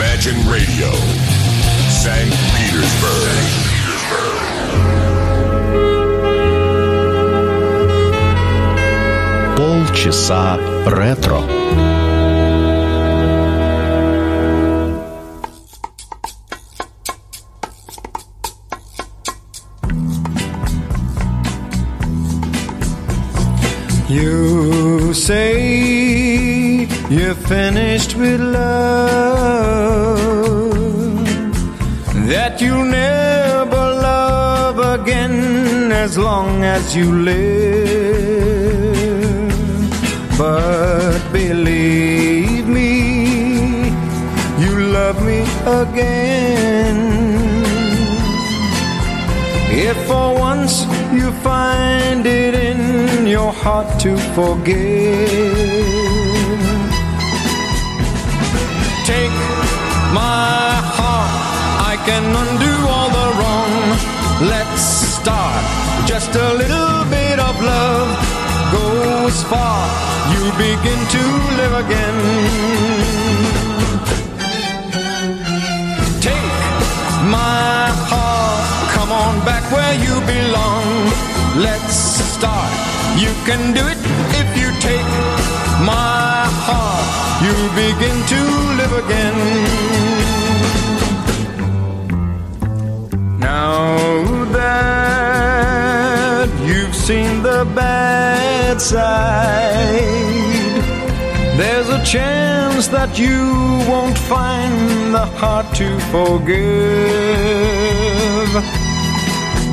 Imagine Radio, St. Petersburg. Полчаса ретро. You say you're finished with love, that you'll never love again as long as you live. But believe me, you love me again. If for once you find it in your heart to forgive, can undo all the wrong. Let's start just a little bit of love goes far. You begin to live again. Take my heart, come on back where you belong. Let's start. You can do it if you take my heart. You begin to live again. Now that you've seen the bad side, there's a chance that you won't find the heart to forgive.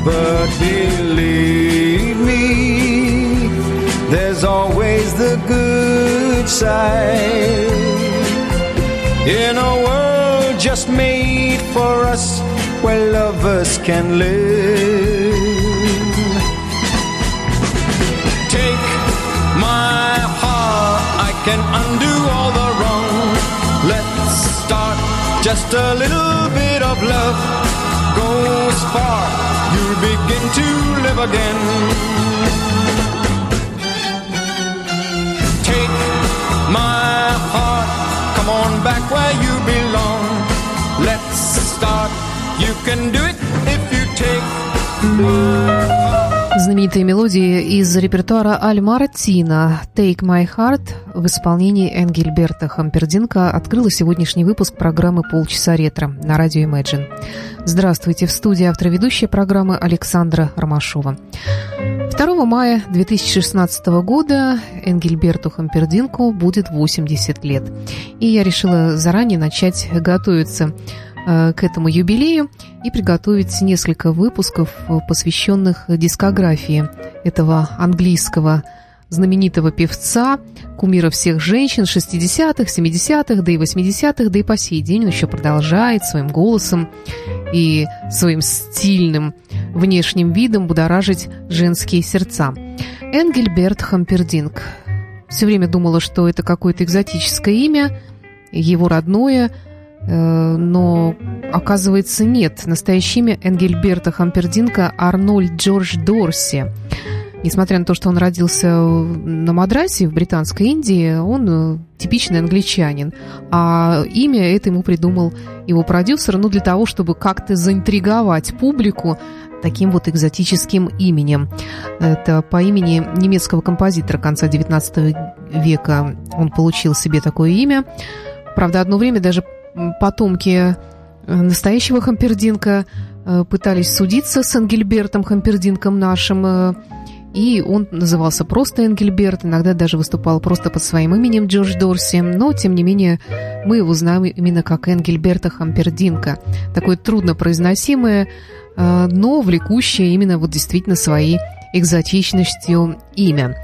But believe me, there's always the good side. In a world just made for us, where lovers can live. Take my heart, I can undo all the wrong. Let's start just a little bit of love goes far. You'll begin to live again. Take my heart, come on back where you You can do it if you take. Знаменитые мелодии из репертуара Аль Мартина «Take My Heart» в исполнении Энгельберта Хампердинка открыла сегодняшний выпуск программы «Полчаса ретро» на радио Imagine. Здравствуйте, в студии автор ведущей программы Александра Ромашова. 2 мая 2016 года Энгельберту Хампердинку будет 80 лет. И я решила заранее начать готовиться к этому юбилею и приготовить несколько выпусков, э, посвященных дискографии этого английского знаменитого певца, кумира всех женщин 60-х, 70-х, да и 80-х, да и по сей день он еще продолжает своим голосом и своим стильным внешним видом будоражить женские сердца. Энгельберт Хампердинг. Все время думала, что это какое-то экзотическое имя, его родное, э, но оказывается нет. Настоящее имя Энгельберта Хампердинка Арнольд Джордж Дорси. Несмотря на то, что он родился на Мадрасе, в Британской Индии, он э, типичный англичанин. А имя это ему придумал его продюсер, ну, для того, чтобы как-то заинтриговать публику таким вот экзотическим именем. Это по имени немецкого композитора конца XIX века он получил себе такое имя. Правда, одно время даже потомки э, настоящего Хампердинка э, пытались судиться с Ангельбертом Хампердинком нашим, э, и он назывался просто Энгельберт, иногда даже выступал просто под своим именем Джордж Дорси, но, тем не менее, мы его знаем именно как Энгельберта Хампердинка. Такое труднопроизносимое, но влекущее именно вот действительно своей экзотичностью имя.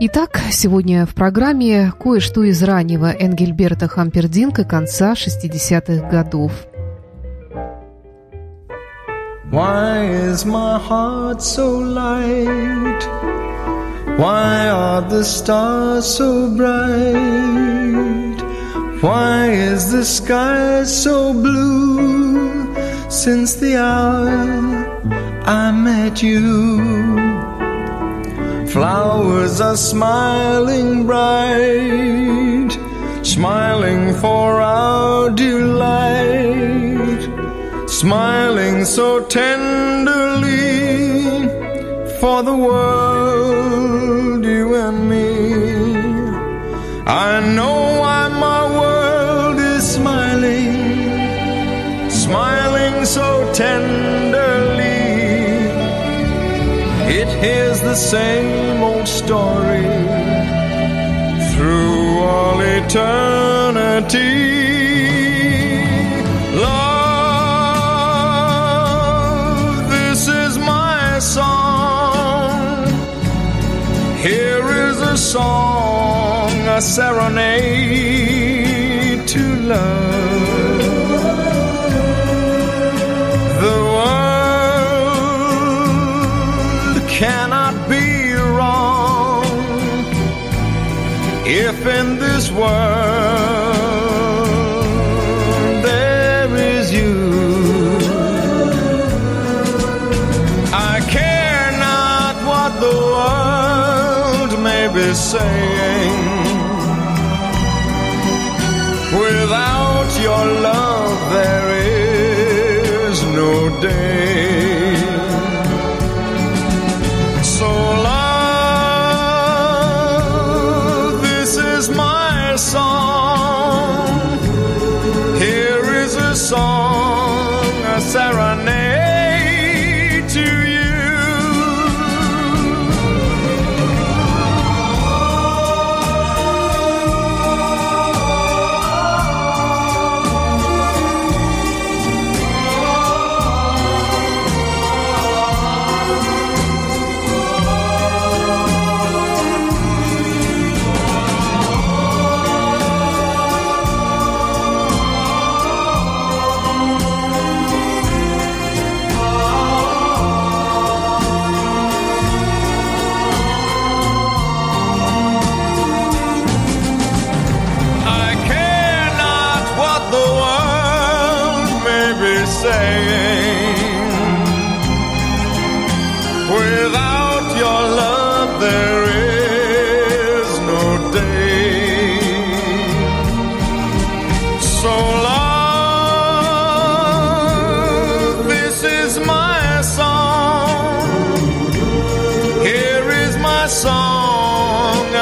Итак, сегодня в программе кое-что из раннего Энгельберта Хампердинка конца 60-х годов. Why is my heart so light? Why are the stars so bright? Why is the sky so blue since the hour I met you? Flowers are smiling bright, smiling for our delight. smiling so tenderly for the world, you and me. I know why my world is smiling, smiling so tenderly. Hears the same old story through all eternity. Love, this is my song. Here is a song, a serenade to love.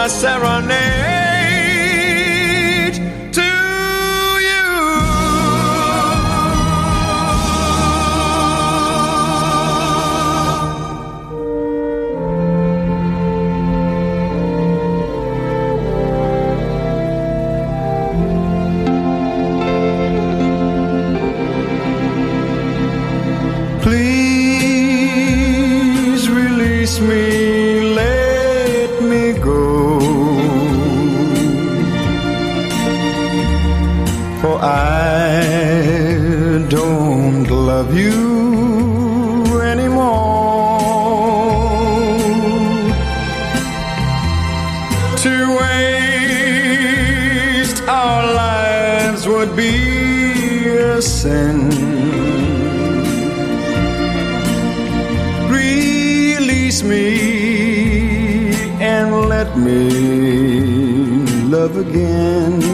Serenade would be a sin. Release me and let me love again.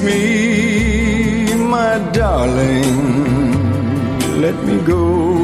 Me, my darling. Let me go.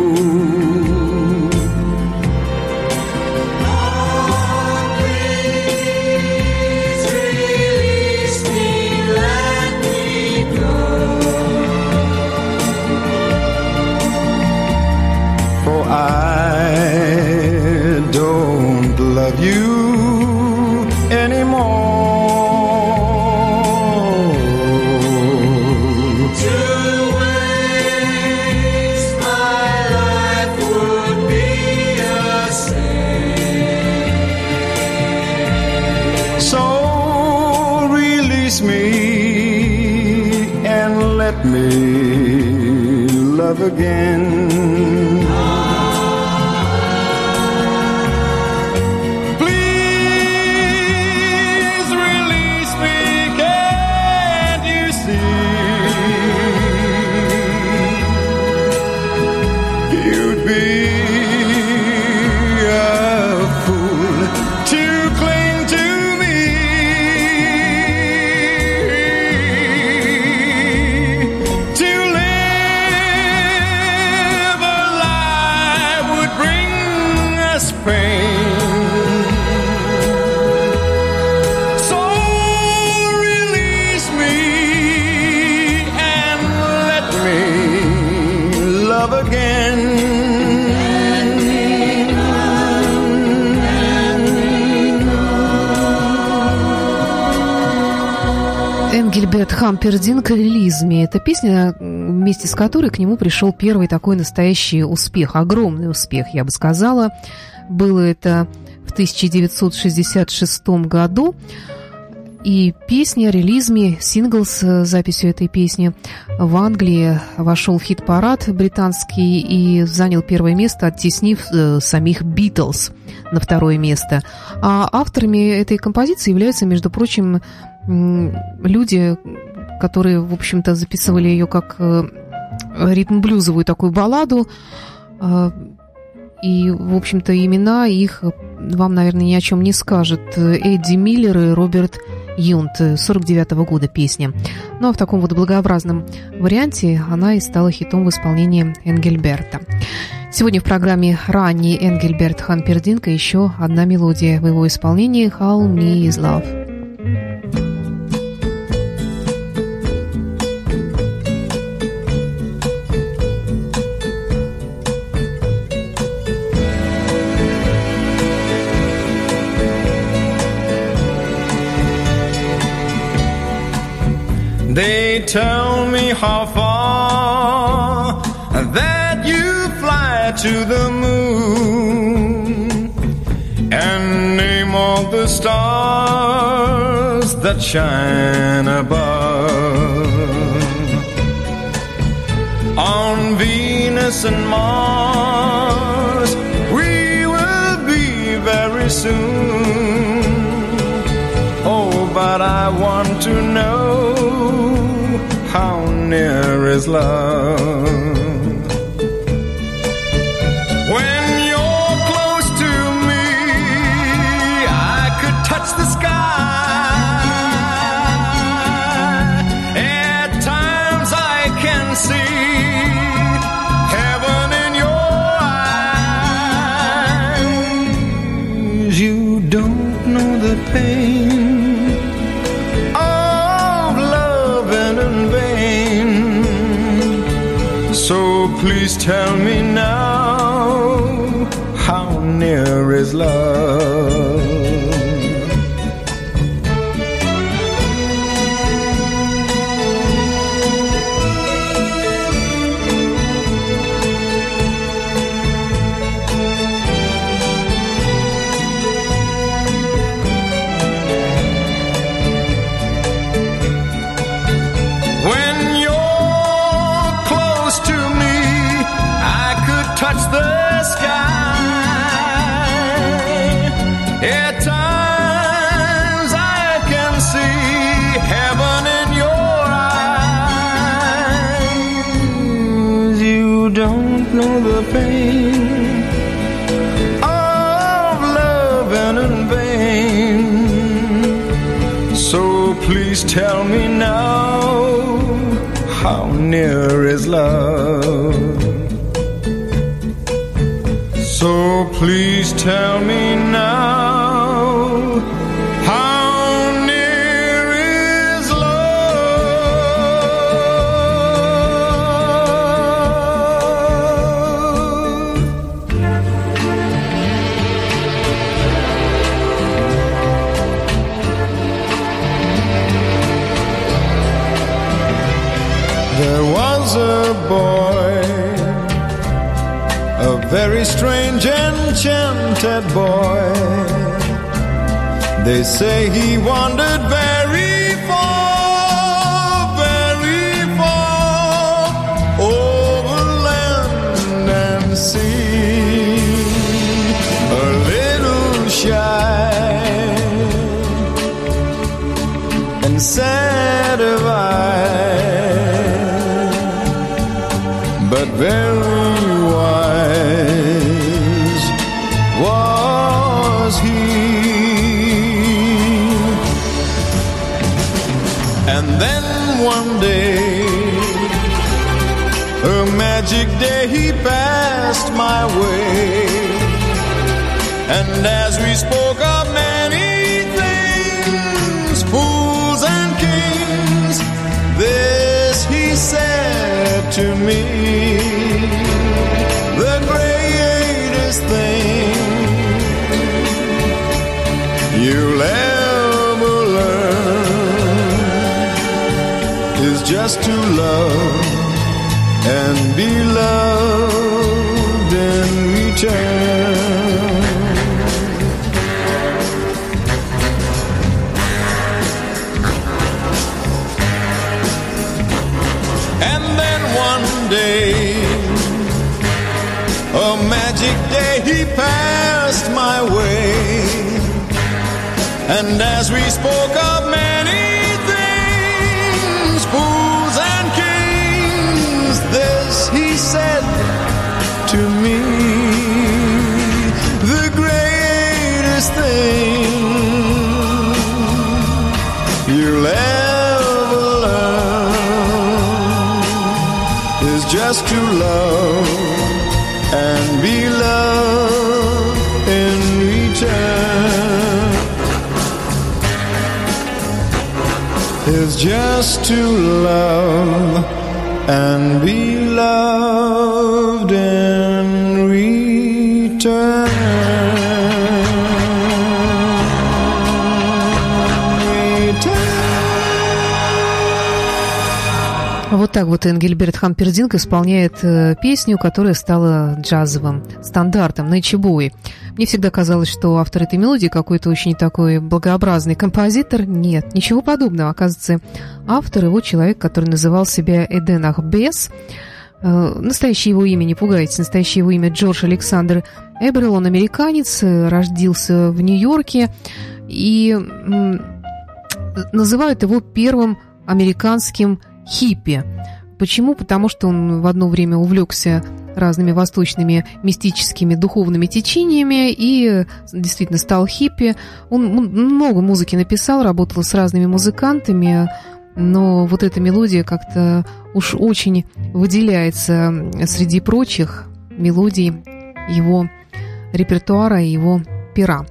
Энгельберт Хампердинг «Релизми». Это песня, вместе с которой к нему пришел первый такой настоящий успех, огромный успех, я бы сказала. Было это в 1966 году. И песня «Релизми», сингл с э, записью этой песни в Англии вошел в хит-парад британский и занял первое место, оттеснив э, самих «Битлз» на второе место. А авторами этой композиции являются, между прочим, люди, которые, в общем-то, записывали ее как э, ритм-блюзовую такую балладу. Э, И, в общем-то, имена их вам, наверное, ни о чем не скажет. Эдди Миллер и Роберт Юнт, 49 года песня. Ну а в таком вот благообразном варианте она и стала хитом в исполнении Энгельберта. Сегодня в программе ранний Энгельберт Хампердинка еще одна мелодия в его исполнении «How Me Is Love». Tell me how far that you fly to the moon and name all the stars that shine above. On Venus and Mars, we will be very soon. Oh, but I want to know near is love. The pain of loving in vain. So please tell me now how near is love? So please tell me now very strange, enchanted boy. They say he wandered very to me. The greatest thing you'll ever learn is just to love and be loved in return. Magic day, he passed my way. And as we spoke of many things, fools and kings, this he said to me. The greatest thing you'll ever learn is just to love just to love and be loved Вот так вот Энгельберт Хампердинг исполняет э, песню, которая стала джазовым стандартом Ичибуи. Мне всегда казалось, что автор этой мелодии какой-то очень такой благообразный композитор. Нет, ничего подобного. Оказывается, автор его человек, который называл себя Эден Ахбес. Э, настоящее его имя, не пугайтесь, настоящее его имя Джордж Александр Эберл. Он американец, э, родился в Нью-Йорке и называют его первым американским хиппи. Почему? Потому что он в одно время увлекся разными восточными мистическими духовными течениями и действительно стал хиппи. Он много музыки написал, работал с разными музыкантами, но вот эта мелодия как-то уж очень выделяется среди прочих мелодий его репертуара и его пера.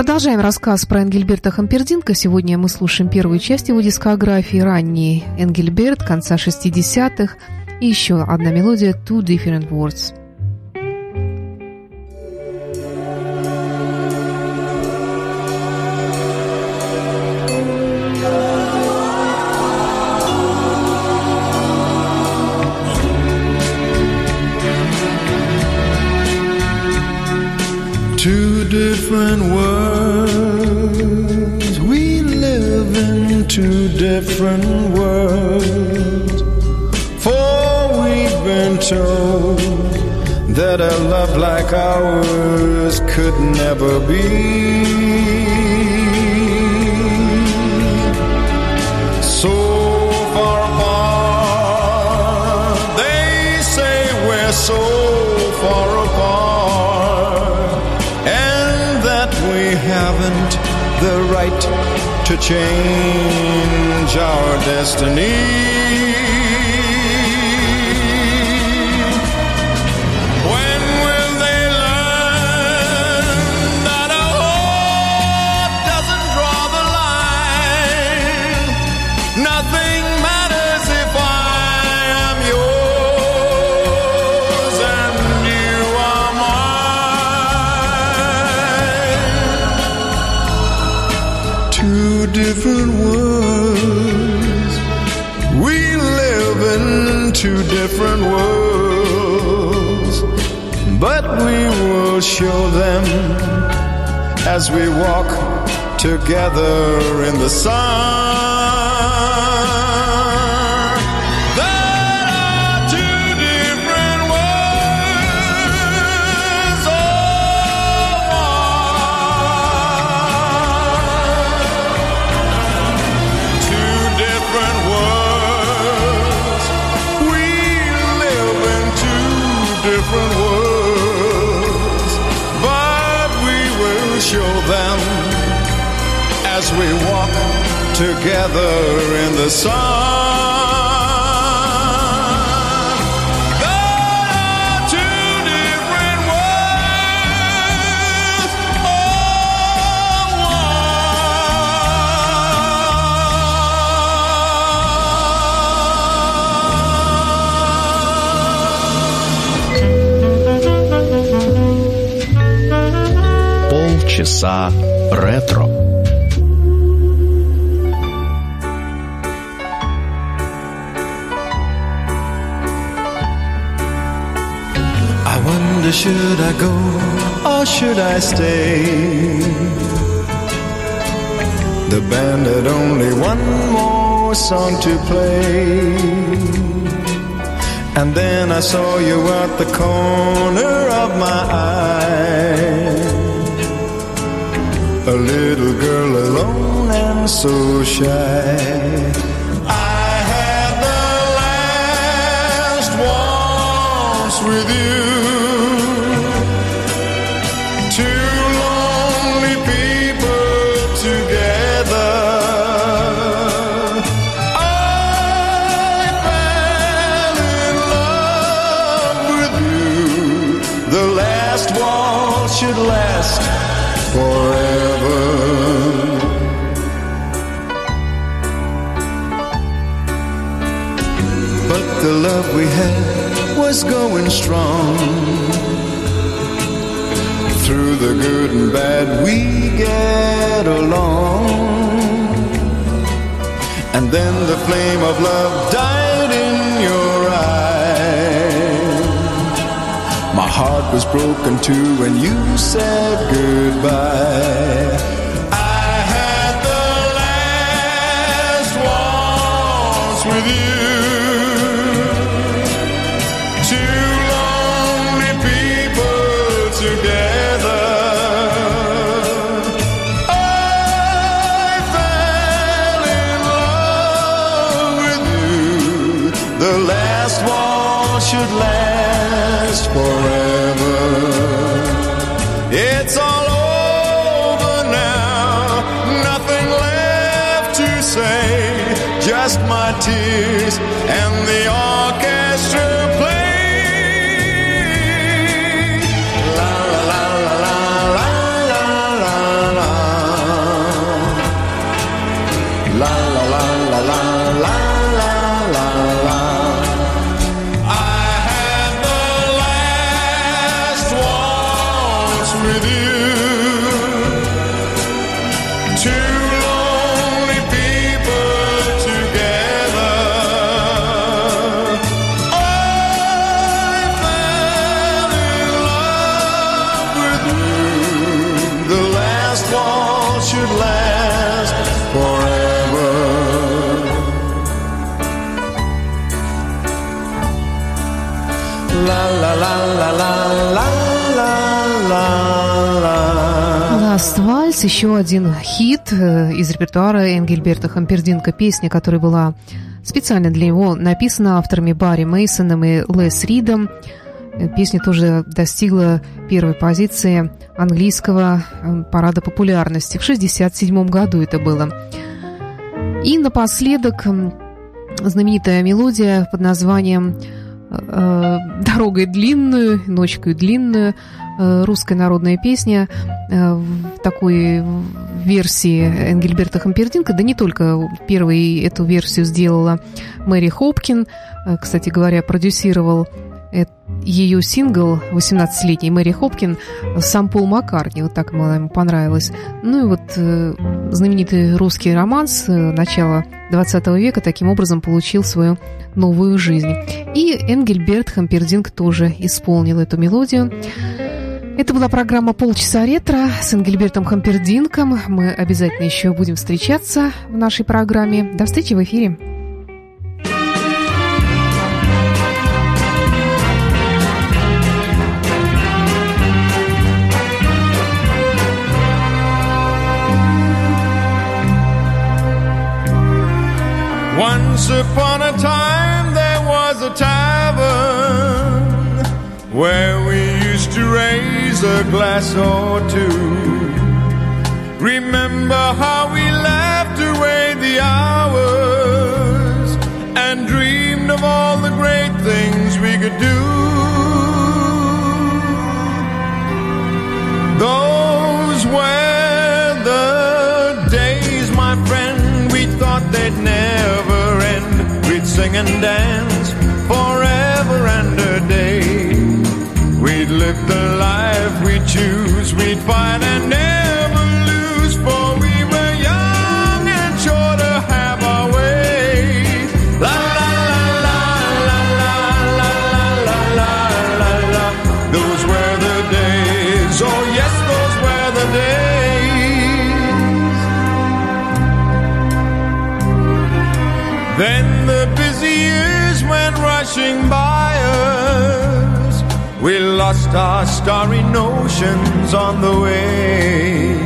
Продолжаем рассказ про Энгельберта Хампердинка. Сегодня мы слушаем первую часть его дискографии, ранний Энгельберт, конца 60-х. И еще одна мелодия «Two Different Words». Different worlds. We live in two different worlds. For we've been told that a love like ours could never be. So far the right to change our destiny. Different worlds. We live in two different worlds, but we will show them as we walk together in the sun. Show them as we walk together in the sun. часа ретро. I wonder should I go or should I stay? The band had only one more song to play. And then I saw you at the corner of my eye. A little girl alone and so shy. I had the last waltz with you. Two lonely people together. I fell in love with you. The last waltz should last forever. The love we had was going strong. Through the good and bad, we get along. And then the flame of love died in your eyes. My heart was broken too when you said goodbye. Tears and the orchestra play. La la la la la la la la. La la la la la. Last Вальс, еще один хит э, из репертуара Энгельберта Хампердинка, песня, которая была специально для него написана авторами Барри Мейсоном и Лес Ридом. Песня тоже достигла первой позиции английского э, парада популярности. В 1967 году это было. И напоследок знаменитая мелодия под названием э, «Дорогой длинную, ночкой длинную», русская народная песня э, в такой версии Энгельберта Хампердинка, да не только первой эту версию сделала Мэри Хопкин, Э, кстати говоря, продюсировал э, ее сингл 18-летний Мэри Хопкин сам Пол Маккартни, вот так ему понравилось. Ну и вот э, знаменитый русский романс э, начала 20 века таким образом получил свою новую жизнь. И Энгельберт Хампердинг тоже исполнил эту мелодию. Это была программа «Полчаса ретро» с Энгельбертом Хампердинком. Мы обязательно еще будем встречаться в нашей программе. До встречи в эфире. A glass or two. Remember how we laughed away the hours and dreamed of all the great things we could do. Those were the days, my friend, we thought they'd never end. We'd sing and dance forever and a day. Live the life we choose, we'd find and never our starry notions on the way.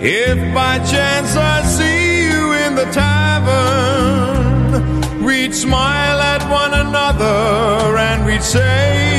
If by chance I see you in the tavern, we'd smile at one another and we'd say,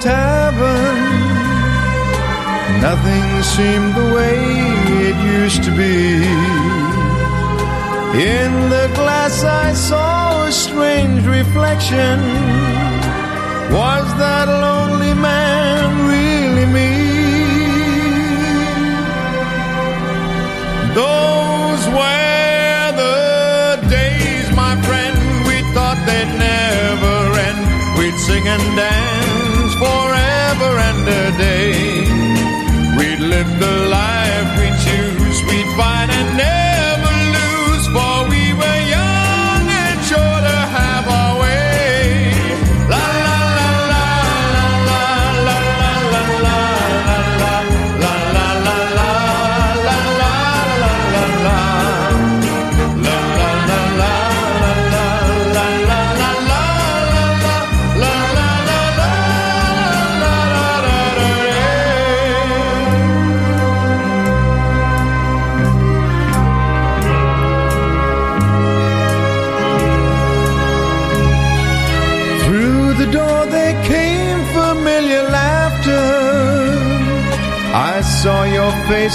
tavern. Nothing seemed the way it used to be. In the glass I saw a strange reflection. Was that lonely man really me? Those were the days, my friend, we thought they'd never end. We'd sing and dance tender day.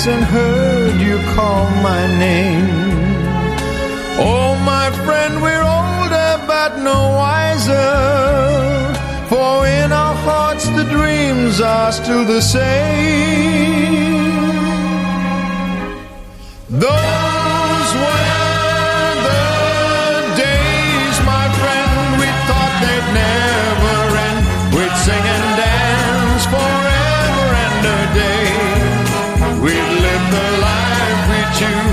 And heard you call my name. Oh, my friend, we're older but no wiser. For in our hearts the dreams are still the same. Those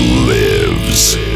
lives.